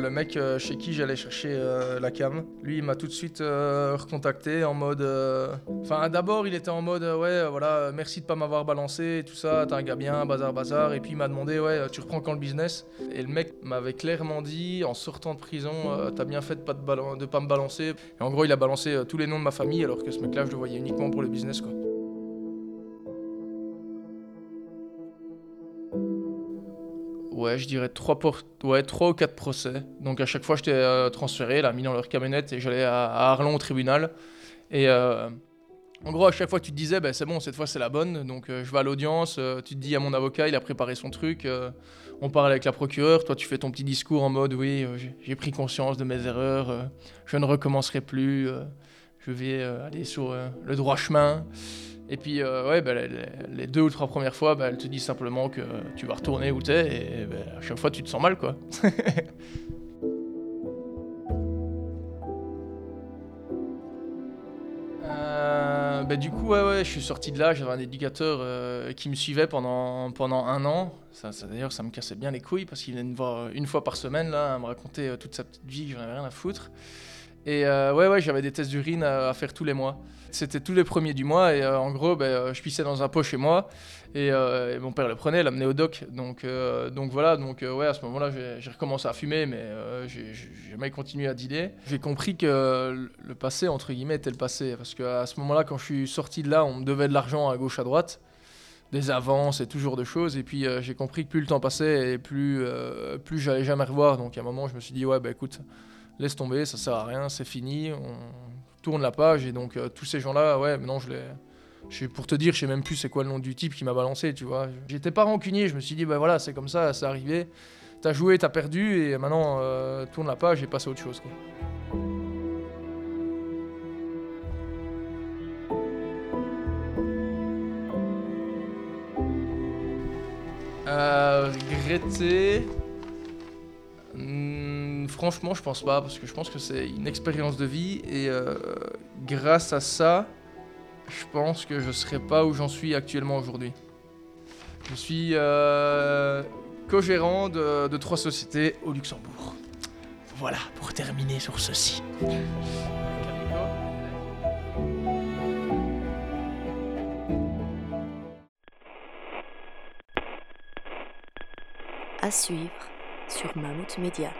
Le mec euh, chez qui j'allais chercher euh, la cam, lui il m'a tout de suite euh, recontacté en mode. Enfin d'abord il était en mode ouais voilà merci de pas m'avoir balancé et tout ça, t'es un gars bien, bazar bazar. Et puis il m'a demandé ouais tu reprends quand le business? Et le mec m'avait clairement dit en sortant de prison t'as bien fait de pas, de pas me balancer. Et en gros il a balancé tous les noms de ma famille alors que ce mec là je le voyais uniquement pour le business quoi. Ouais, je dirais trois, por- ouais, trois ou quatre procès. Donc à chaque fois, j'étais euh, transféré, là, mis dans leur camionnette et j'allais à, Arlon au tribunal. Et euh, en gros, à chaque fois, tu te disais, bah, c'est bon, cette fois, c'est la bonne. Donc euh, je vais à l'audience, euh, tu te dis à mon avocat, il a préparé son truc. on parle avec la procureure, toi, tu fais ton petit discours en mode, oui, j'ai- pris conscience de mes erreurs, je ne recommencerai plus, je vais aller sur le droit chemin. Et puis, euh, ouais, bah, les, deux ou trois premières fois, bah, elle te dit simplement que tu vas retourner où t'es, et bah, à chaque fois, tu te sens mal, quoi. Euh, bah, du coup, ouais, ouais, je suis sorti de là, j'avais un éducateur euh, qui me suivait pendant, pendant un an. Ça, D'ailleurs, ça me cassait bien les couilles parce qu'il venait me voir une fois par semaine, là, à me raconter toute sa petite vie, que j'en avais rien à foutre. Et euh, ouais, ouais, j'avais des tests d'urine à, faire tous les mois. C'était tous les premiers du mois et euh, en gros, ben, euh, je pissais dans un pot chez moi et, mon père le prenait, l'amenait au doc. Donc, voilà, donc ouais, à ce moment-là, j'ai recommencé à fumer, mais j'ai jamais continué à dealer. J'ai compris que le passé, entre guillemets, était le passé parce qu'à ce moment-là, quand je suis sorti de là, on me devait de l'argent à gauche, à droite des avances et toujours de choses. Et puis j'ai compris que plus le temps passait et plus, plus j'allais jamais revoir. Donc à un moment, je me suis dit, ouais, bah écoute, laisse tomber, ça sert à rien, c'est fini, on tourne la page. Et donc euh, tous ces gens-là, ouais, maintenant je les. je Pour te dire, je sais même plus c'est quoi le nom du type qui m'a balancé, tu vois. J'étais pas rancunier, je me suis dit, bah voilà, c'est comme ça, c'est arrivé. T'as joué, t'as perdu, et maintenant, euh, tourne la page et passe à autre chose. Euh, regretter. Franchement, je pense pas, parce que je pense que c'est une expérience de vie et euh, grâce à ça, je pense que je serais pas où j'en suis actuellement aujourd'hui. Je suis euh, co-gérant de, de trois sociétés au Luxembourg. Voilà, pour terminer sur ceci. À suivre sur Mammouth Media.